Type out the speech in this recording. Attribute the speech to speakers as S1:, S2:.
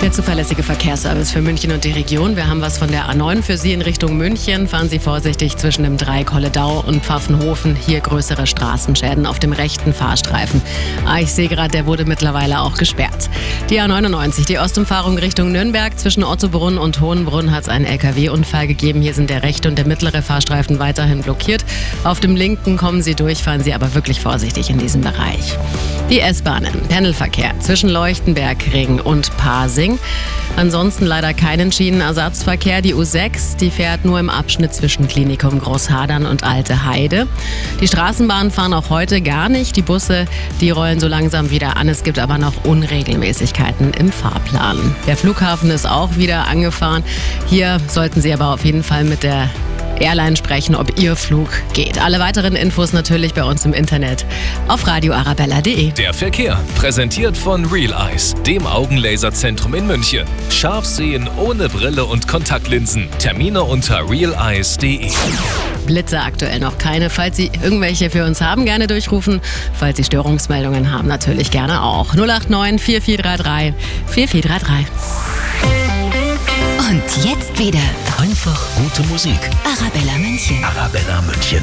S1: Der zuverlässige Verkehrsservice für München und die Region. Wir haben was von der A9 für Sie in Richtung München. Fahren Sie vorsichtig zwischen dem Dreieck Holledau und Pfaffenhofen. Hier größere Straßenschäden auf dem rechten Fahrstreifen. Ah, ich sehe gerade, der wurde mittlerweile auch gesperrt. Die A99, die Ostumfahrung Richtung Nürnberg. Zwischen Ottobrunn und Hohenbrunn hat es einen LKW-Unfall gegeben. Hier sind der rechte und der mittlere Fahrstreifen weiterhin blockiert. Auf dem linken kommen Sie durch, fahren Sie aber wirklich vorsichtig in diesem Bereich. Die S-Bahnen, Pendelverkehr zwischen Leuchtenberg, Ring und Pasing. Ansonsten leider keinen Schienenersatzverkehr. Die U6, die fährt nur im Abschnitt zwischen Klinikum Großhadern und Alte Heide. Die Straßenbahnen fahren auch heute gar nicht. Die Busse, die rollen so langsam wieder an. Es gibt aber noch Unregelmäßigkeiten im Fahrplan. Der Flughafen ist auch wieder angefahren. Hier sollten Sie aber auf jeden Fall mit der Airline sprechen, ob Ihr Flug geht. Alle weiteren Infos natürlich bei uns im Internet auf radioarabella.de.
S2: Der Verkehr, präsentiert von Real Eyes, dem Augenlaserzentrum in München. Scharf sehen ohne Brille und Kontaktlinsen. Termine unter realeyes.de.
S1: Blitze aktuell noch keine. Falls Sie irgendwelche für uns haben, gerne durchrufen. Falls Sie Störungsmeldungen haben, natürlich gerne auch. 089 4433 4433.
S3: Jetzt wieder
S4: Einfach gute Musik.
S3: Arabella München.
S4: Arabella München.